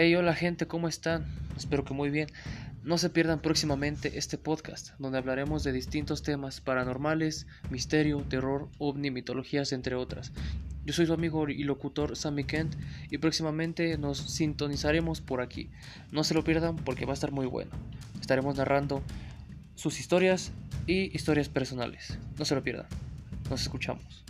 Hey, hola gente, ¿cómo están? Espero que muy bien. No se pierdan próximamente este podcast, donde hablaremos de distintos temas paranormales, misterio, terror, ovni, mitologías, entre otras. Yo soy su amigo y locutor Sammy Kent y próximamente nos sintonizaremos por aquí. No se lo pierdan porque va a estar muy bueno. Estaremos narrando sus historias y historias personales. No se lo pierdan. Nos escuchamos.